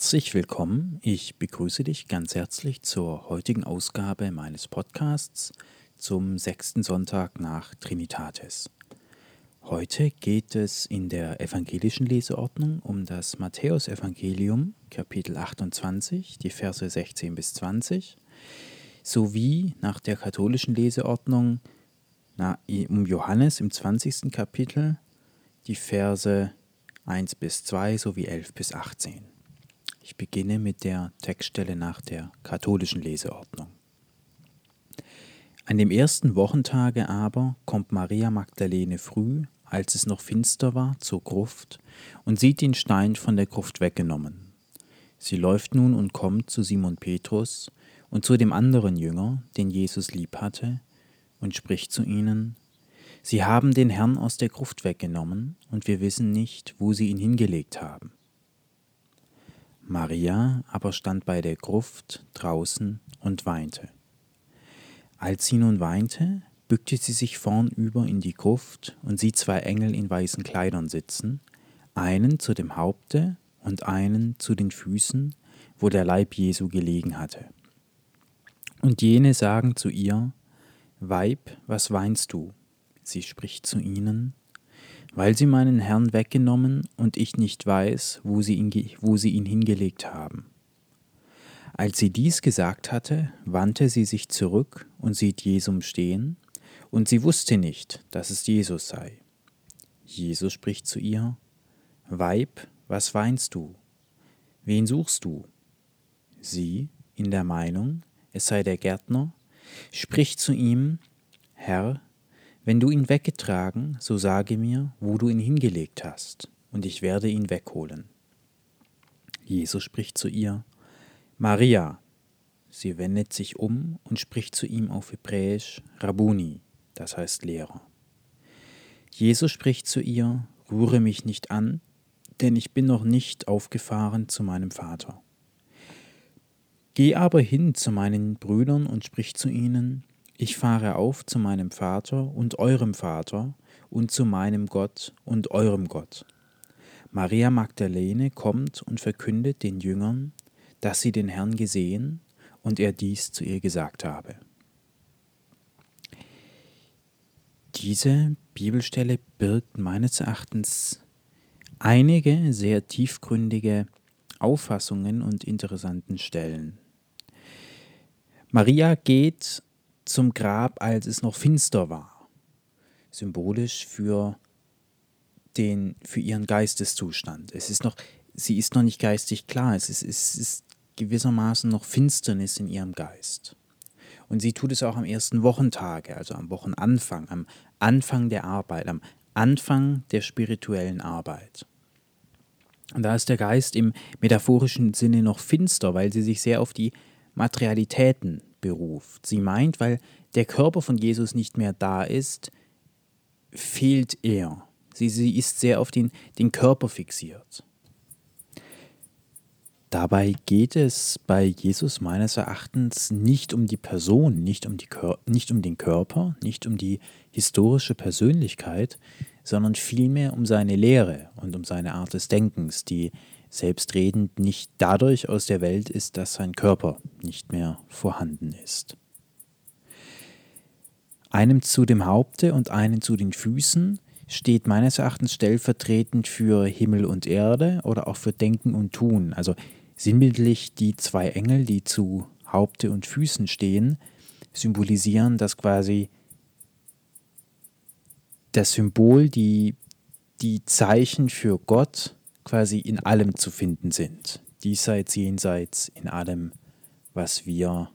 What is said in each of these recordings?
Herzlich willkommen. Ich begrüße dich ganz herzlich zur heutigen Ausgabe meines Podcasts zum sechsten Sonntag nach Trinitatis. Heute geht es in der evangelischen Leseordnung um das Matthäusevangelium, Kapitel 28, die Verse 16 bis 20, sowie nach der katholischen Leseordnung um Johannes im 20. Kapitel, die Verse 1 bis 2 sowie 11 bis 18. Ich beginne mit der Textstelle nach der katholischen Leseordnung. An dem ersten Wochentage aber kommt Maria Magdalene früh, als es noch finster war, zur Gruft und sieht den Stein von der Gruft weggenommen. Sie läuft nun und kommt zu Simon Petrus und zu dem anderen Jünger, den Jesus lieb hatte, und spricht zu ihnen, Sie haben den Herrn aus der Gruft weggenommen, und wir wissen nicht, wo sie ihn hingelegt haben. Maria aber stand bei der Gruft draußen und weinte. Als sie nun weinte, bückte sie sich vornüber in die Gruft und sieht zwei Engel in weißen Kleidern sitzen, einen zu dem Haupte und einen zu den Füßen, wo der Leib Jesu gelegen hatte. Und jene sagen zu ihr, Weib, was weinst du? Sie spricht zu ihnen, weil sie meinen Herrn weggenommen und ich nicht weiß, wo sie ihn, wo sie ihn hingelegt haben. Als sie dies gesagt hatte, wandte sie sich zurück und sieht Jesum stehen, und sie wusste nicht, dass es Jesus sei. Jesus spricht zu ihr, Weib, was weinst du? Wen suchst du? Sie, in der Meinung, es sei der Gärtner, spricht zu ihm, Herr, wenn du ihn weggetragen, so sage mir, wo du ihn hingelegt hast, und ich werde ihn wegholen. Jesus spricht zu ihr, Maria. Sie wendet sich um und spricht zu ihm auf Hebräisch Rabuni, das heißt Lehrer. Jesus spricht zu ihr, Rühre mich nicht an, denn ich bin noch nicht aufgefahren zu meinem Vater. Geh aber hin zu meinen Brüdern und sprich zu ihnen, ich fahre auf zu meinem Vater und eurem Vater und zu meinem Gott und eurem Gott. Maria Magdalene kommt und verkündet den Jüngern, dass sie den Herrn gesehen und er dies zu ihr gesagt habe. Diese Bibelstelle birgt meines Erachtens einige sehr tiefgründige Auffassungen und interessanten Stellen. Maria geht zum Grab, als es noch finster war. Symbolisch für den, für ihren Geisteszustand. Es ist noch, sie ist noch nicht geistig klar. Es ist, es ist gewissermaßen noch Finsternis in ihrem Geist. Und sie tut es auch am ersten Wochentage, also am Wochenanfang, am Anfang der Arbeit, am Anfang der spirituellen Arbeit. Und da ist der Geist im metaphorischen Sinne noch finster, weil sie sich sehr auf die Materialitäten beruft. Sie meint, weil der Körper von Jesus nicht mehr da ist, fehlt er. Sie, sie ist sehr auf den, den Körper fixiert. Dabei geht es bei Jesus meines Erachtens nicht um die Person, nicht um, die nicht um den Körper, nicht um die historische Persönlichkeit, sondern vielmehr um seine Lehre und um seine Art des Denkens, die selbstredend nicht dadurch aus der Welt ist, dass sein Körper nicht mehr vorhanden ist. Einem zu dem Haupte und einen zu den Füßen steht meines Erachtens stellvertretend für Himmel und Erde oder auch für Denken und Tun. Also sinnbildlich die zwei Engel, die zu Haupte und Füßen stehen, symbolisieren das quasi das Symbol, die, die Zeichen für Gott quasi in allem zu finden sind. Diesseits, jenseits, in allem, was wir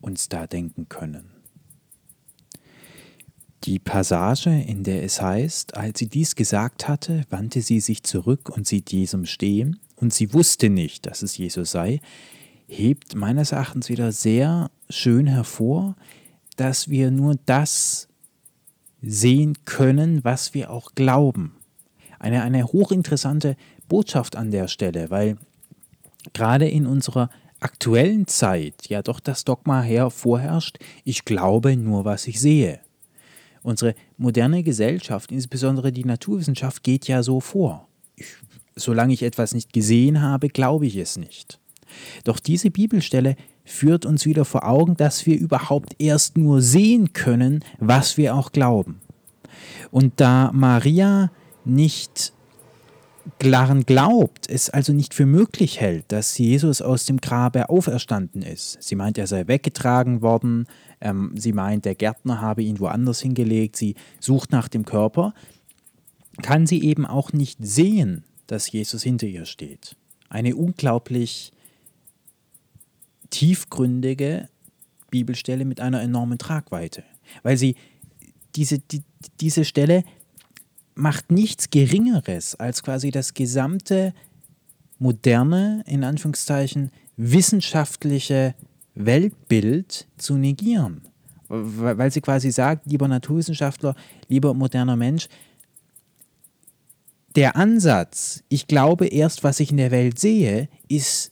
uns da denken können. Die Passage, in der es heißt, als sie dies gesagt hatte, wandte sie sich zurück und sieht Jesum stehen, und sie wusste nicht, dass es Jesus sei, hebt meines Erachtens wieder sehr schön hervor, dass wir nur das sehen können, was wir auch glauben eine, eine hochinteressante Botschaft an der Stelle, weil gerade in unserer aktuellen Zeit ja doch das Dogma hervorherrscht, ich glaube nur, was ich sehe. Unsere moderne Gesellschaft, insbesondere die Naturwissenschaft, geht ja so vor. Ich solange ich etwas nicht gesehen habe, glaube ich es nicht. Doch diese Bibelstelle führt uns wieder vor Augen, dass wir überhaupt erst nur sehen können, was wir auch glauben. Und da Maria nicht daran glaubt, es also nicht für möglich hält, dass Jesus aus dem Grabe auferstanden ist. Sie meint, er sei weggetragen worden, ähm, sie meint, der Gärtner habe ihn woanders hingelegt, sie sucht nach dem Körper, kann sie eben auch nicht sehen, dass Jesus hinter ihr steht. Eine unglaublich tiefgründige Bibelstelle mit einer enormen Tragweite, weil sie diese, die, diese Stelle macht nichts Geringeres als quasi das gesamte moderne, in Anführungszeichen, wissenschaftliche Weltbild zu negieren. Weil sie quasi sagt, lieber Naturwissenschaftler, lieber moderner Mensch, der Ansatz, ich glaube erst, was ich in der Welt sehe, ist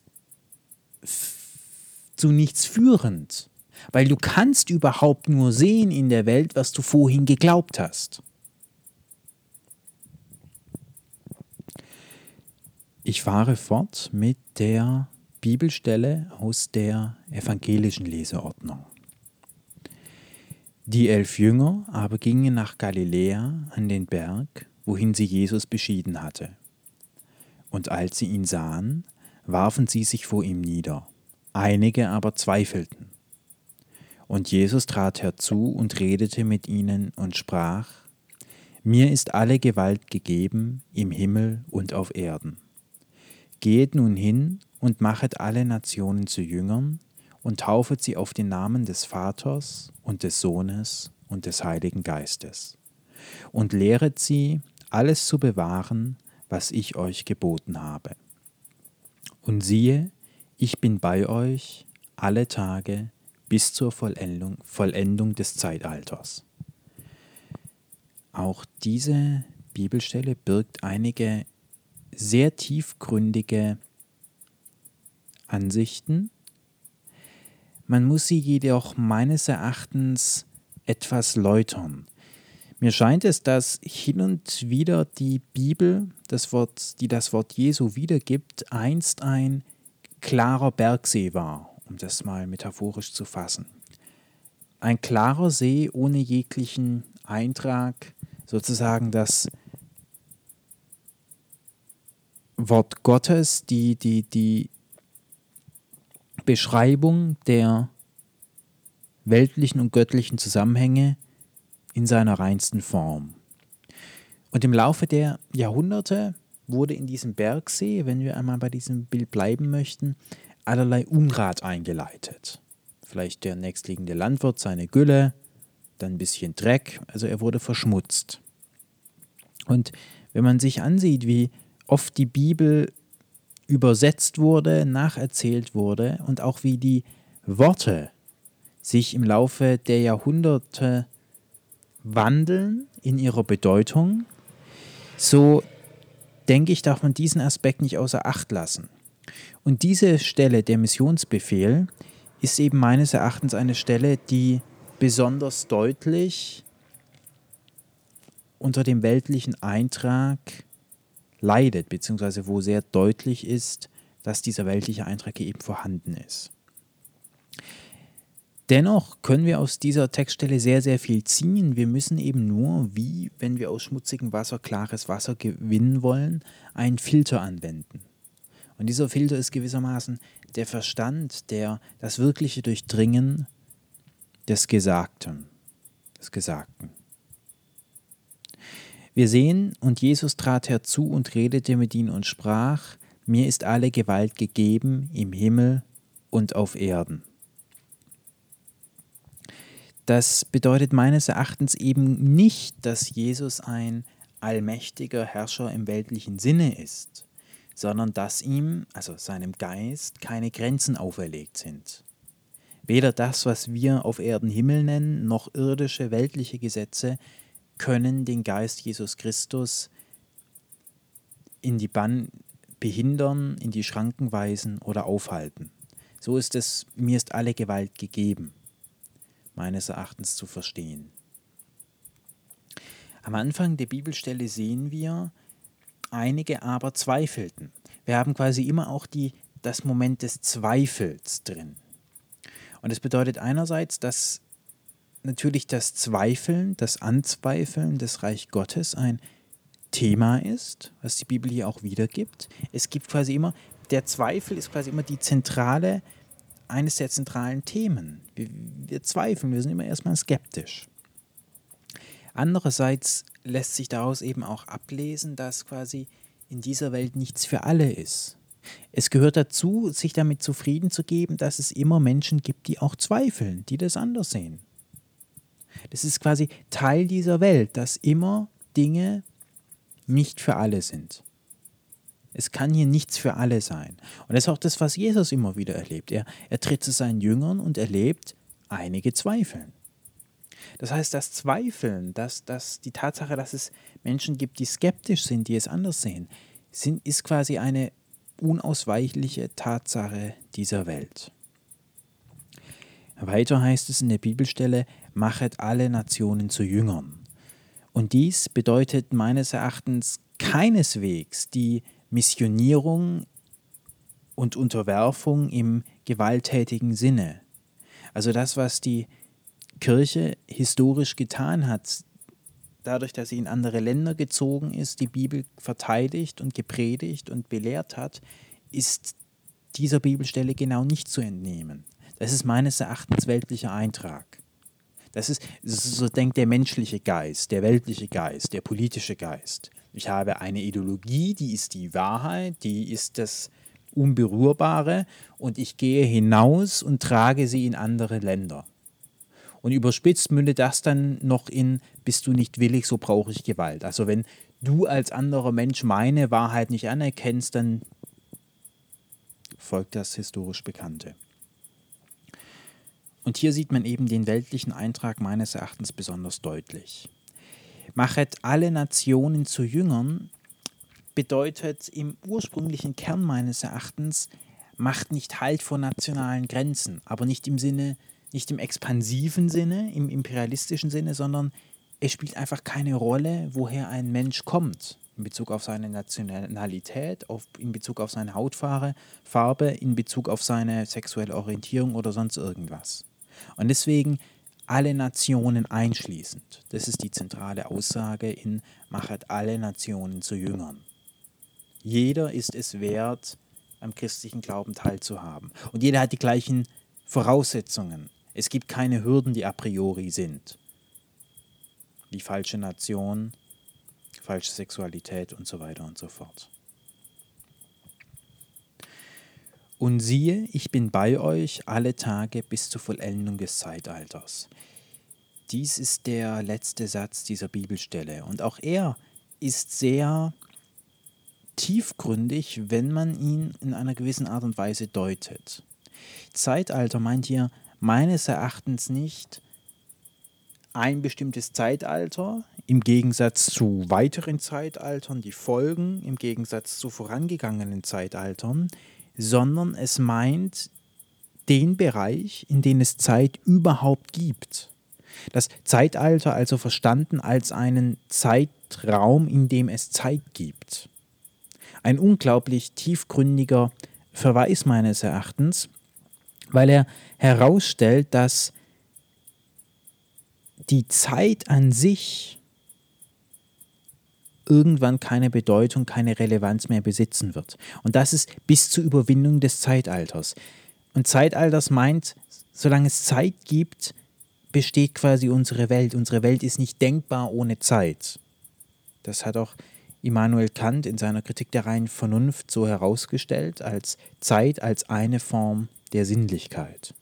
zu nichts führend. Weil du kannst überhaupt nur sehen in der Welt, was du vorhin geglaubt hast. Ich fahre fort mit der Bibelstelle aus der evangelischen Leseordnung. Die elf Jünger aber gingen nach Galiläa an den Berg, wohin sie Jesus beschieden hatte. Und als sie ihn sahen, warfen sie sich vor ihm nieder, einige aber zweifelten. Und Jesus trat herzu und redete mit ihnen und sprach, Mir ist alle Gewalt gegeben im Himmel und auf Erden. Geht nun hin und machet alle Nationen zu Jüngern und taufet sie auf den Namen des Vaters und des Sohnes und des Heiligen Geistes und lehret sie, alles zu bewahren, was ich euch geboten habe. Und siehe, ich bin bei euch alle Tage bis zur Vollendung, Vollendung des Zeitalters. Auch diese Bibelstelle birgt einige sehr tiefgründige Ansichten. Man muss sie jedoch meines Erachtens etwas läutern. Mir scheint es, dass hin und wieder die Bibel, das Wort, die das Wort Jesu wiedergibt, einst ein klarer Bergsee war, um das mal metaphorisch zu fassen. Ein klarer See ohne jeglichen Eintrag, sozusagen das Wort Gottes, die, die, die Beschreibung der weltlichen und göttlichen Zusammenhänge in seiner reinsten Form. Und im Laufe der Jahrhunderte wurde in diesem Bergsee, wenn wir einmal bei diesem Bild bleiben möchten, allerlei Unrat eingeleitet. Vielleicht der nächstliegende Landwirt seine Gülle, dann ein bisschen Dreck, also er wurde verschmutzt. Und wenn man sich ansieht, wie oft die Bibel übersetzt wurde, nacherzählt wurde und auch wie die Worte sich im Laufe der Jahrhunderte wandeln in ihrer Bedeutung, so denke ich, darf man diesen Aspekt nicht außer Acht lassen. Und diese Stelle, der Missionsbefehl, ist eben meines Erachtens eine Stelle, die besonders deutlich unter dem weltlichen Eintrag leidet, beziehungsweise wo sehr deutlich ist, dass dieser weltliche Eintrag eben vorhanden ist. Dennoch können wir aus dieser Textstelle sehr, sehr viel ziehen. Wir müssen eben nur, wie wenn wir aus schmutzigem Wasser klares Wasser gewinnen wollen, einen Filter anwenden. Und dieser Filter ist gewissermaßen der Verstand, der das wirkliche Durchdringen des Gesagten, des Gesagten. Wir sehen, und Jesus trat herzu und redete mit ihnen und sprach, mir ist alle Gewalt gegeben im Himmel und auf Erden. Das bedeutet meines Erachtens eben nicht, dass Jesus ein allmächtiger Herrscher im weltlichen Sinne ist, sondern dass ihm, also seinem Geist, keine Grenzen auferlegt sind. Weder das, was wir auf Erden Himmel nennen, noch irdische weltliche Gesetze können den Geist Jesus Christus in die Bann behindern, in die Schranken weisen oder aufhalten. So ist es, mir ist alle Gewalt gegeben, meines Erachtens zu verstehen. Am Anfang der Bibelstelle sehen wir einige aber zweifelten. Wir haben quasi immer auch die, das Moment des Zweifels drin. Und das bedeutet einerseits, dass natürlich das Zweifeln, das Anzweifeln des Reich Gottes ein Thema ist, was die Bibel hier auch wiedergibt. Es gibt quasi immer, der Zweifel ist quasi immer die zentrale, eines der zentralen Themen. Wir, wir zweifeln, wir sind immer erstmal skeptisch. Andererseits lässt sich daraus eben auch ablesen, dass quasi in dieser Welt nichts für alle ist. Es gehört dazu, sich damit zufrieden zu geben, dass es immer Menschen gibt, die auch zweifeln, die das anders sehen. Das ist quasi Teil dieser Welt, dass immer Dinge nicht für alle sind. Es kann hier nichts für alle sein. Und das ist auch das, was Jesus immer wieder erlebt. Er, er tritt zu seinen Jüngern und erlebt, einige zweifeln. Das heißt, das Zweifeln, dass, dass die Tatsache, dass es Menschen gibt, die skeptisch sind, die es anders sehen, sind, ist quasi eine unausweichliche Tatsache dieser Welt. Weiter heißt es in der Bibelstelle, machet alle Nationen zu Jüngern. Und dies bedeutet meines Erachtens keineswegs die Missionierung und Unterwerfung im gewalttätigen Sinne. Also das, was die Kirche historisch getan hat, dadurch, dass sie in andere Länder gezogen ist, die Bibel verteidigt und gepredigt und belehrt hat, ist dieser Bibelstelle genau nicht zu entnehmen. Das ist meines Erachtens weltlicher Eintrag. Das ist, so denkt der menschliche Geist, der weltliche Geist, der politische Geist. Ich habe eine Ideologie, die ist die Wahrheit, die ist das Unberührbare und ich gehe hinaus und trage sie in andere Länder. Und überspitzt mündet das dann noch in, bist du nicht willig, so brauche ich Gewalt. Also wenn du als anderer Mensch meine Wahrheit nicht anerkennst, dann folgt das historisch Bekannte. Und hier sieht man eben den weltlichen Eintrag meines Erachtens besonders deutlich. Machet alle Nationen zu Jüngern bedeutet im ursprünglichen Kern meines Erachtens, macht nicht Halt vor nationalen Grenzen, aber nicht im Sinne, nicht im expansiven Sinne, im imperialistischen Sinne, sondern es spielt einfach keine Rolle, woher ein Mensch kommt in Bezug auf seine Nationalität, auf, in Bezug auf seine Hautfarbe, Farbe, in Bezug auf seine sexuelle Orientierung oder sonst irgendwas. Und deswegen alle Nationen einschließend. Das ist die zentrale Aussage in Machet alle Nationen zu Jüngern. Jeder ist es wert, am christlichen Glauben teilzuhaben. Und jeder hat die gleichen Voraussetzungen. Es gibt keine Hürden, die a priori sind. Die falsche Nation, falsche Sexualität und so weiter und so fort. Und siehe, ich bin bei euch alle Tage bis zur Vollendung des Zeitalters. Dies ist der letzte Satz dieser Bibelstelle. Und auch er ist sehr tiefgründig, wenn man ihn in einer gewissen Art und Weise deutet. Zeitalter meint hier meines Erachtens nicht ein bestimmtes Zeitalter im Gegensatz zu weiteren Zeitaltern, die folgen, im Gegensatz zu vorangegangenen Zeitaltern, sondern es meint den Bereich, in dem es Zeit überhaupt gibt. Das Zeitalter also verstanden als einen Zeitraum, in dem es Zeit gibt. Ein unglaublich tiefgründiger Verweis meines Erachtens, weil er herausstellt, dass die Zeit an sich irgendwann keine Bedeutung, keine Relevanz mehr besitzen wird. Und das ist bis zur Überwindung des Zeitalters. Und Zeitalters meint, solange es Zeit gibt, besteht quasi unsere Welt. Unsere Welt ist nicht denkbar ohne Zeit. Das hat auch Immanuel Kant in seiner Kritik der reinen Vernunft so herausgestellt, als Zeit als eine Form der Sinnlichkeit.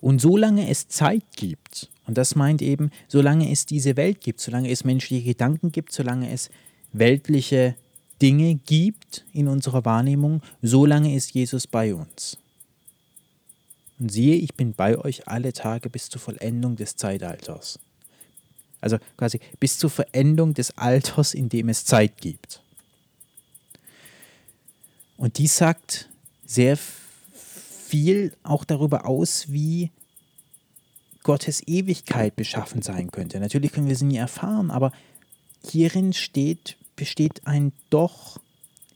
Und solange es Zeit gibt, und das meint eben, solange es diese Welt gibt, solange es menschliche Gedanken gibt, solange es weltliche Dinge gibt in unserer Wahrnehmung, solange ist Jesus bei uns. Und siehe, ich bin bei euch alle Tage bis zur Vollendung des Zeitalters. Also quasi bis zur Verendung des Alters, in dem es Zeit gibt. Und dies sagt sehr viel auch darüber aus, wie Gottes Ewigkeit beschaffen sein könnte. Natürlich können wir sie nie erfahren, aber hierin steht besteht ein doch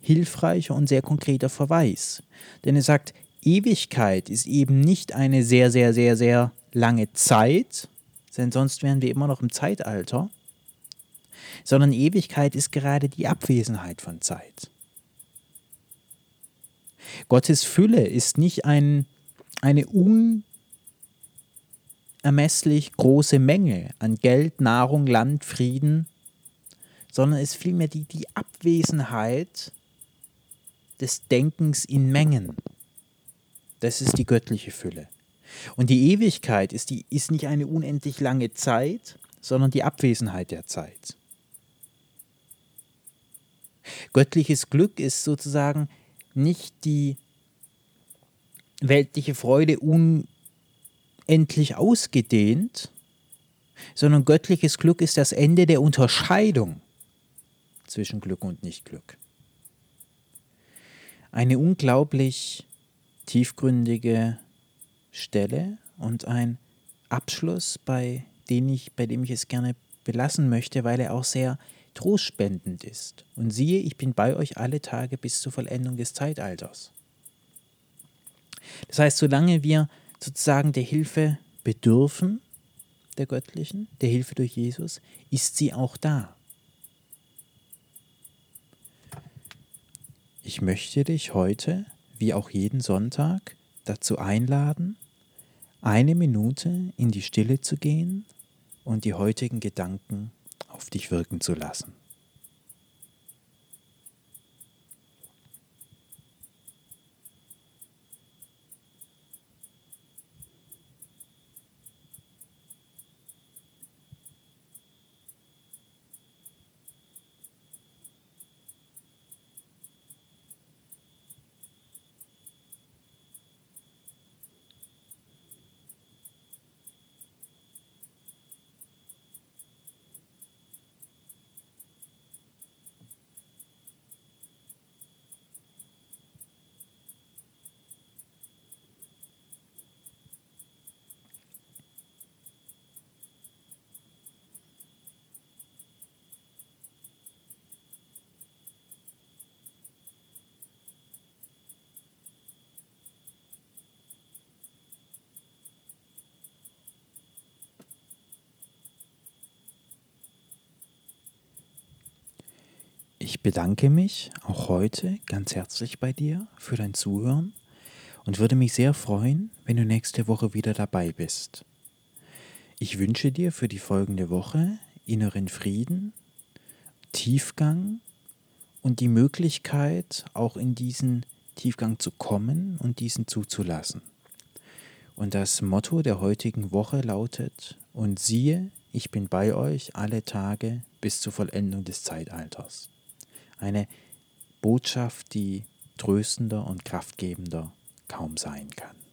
hilfreicher und sehr konkreter Verweis. Denn er sagt, Ewigkeit ist eben nicht eine sehr, sehr, sehr, sehr lange Zeit, denn sonst wären wir immer noch im Zeitalter, sondern Ewigkeit ist gerade die Abwesenheit von Zeit. Gottes Fülle ist nicht ein, eine unermesslich große Menge an Geld, Nahrung, Land, Frieden, sondern es ist vielmehr die, die Abwesenheit des Denkens in Mengen. Das ist die göttliche Fülle. Und die Ewigkeit ist, die, ist nicht eine unendlich lange Zeit, sondern die Abwesenheit der Zeit. Göttliches Glück ist sozusagen nicht die weltliche Freude unendlich ausgedehnt, sondern göttliches Glück ist das Ende der Unterscheidung zwischen Glück und Nichtglück. Eine unglaublich tiefgründige Stelle und ein Abschluss, bei dem ich, bei dem ich es gerne belassen möchte, weil er auch sehr trostspendend ist. Und siehe, ich bin bei euch alle Tage bis zur Vollendung des Zeitalters. Das heißt, solange wir sozusagen der Hilfe bedürfen, der göttlichen, der Hilfe durch Jesus, ist sie auch da. Ich möchte dich heute, wie auch jeden Sonntag, dazu einladen, eine Minute in die Stille zu gehen und die heutigen Gedanken auf dich wirken zu lassen. Ich bedanke mich auch heute ganz herzlich bei dir für dein Zuhören und würde mich sehr freuen, wenn du nächste Woche wieder dabei bist. Ich wünsche dir für die folgende Woche inneren Frieden, Tiefgang und die Möglichkeit, auch in diesen Tiefgang zu kommen und diesen zuzulassen. Und das Motto der heutigen Woche lautet, und siehe, ich bin bei euch alle Tage bis zur Vollendung des Zeitalters. Eine Botschaft, die tröstender und kraftgebender kaum sein kann.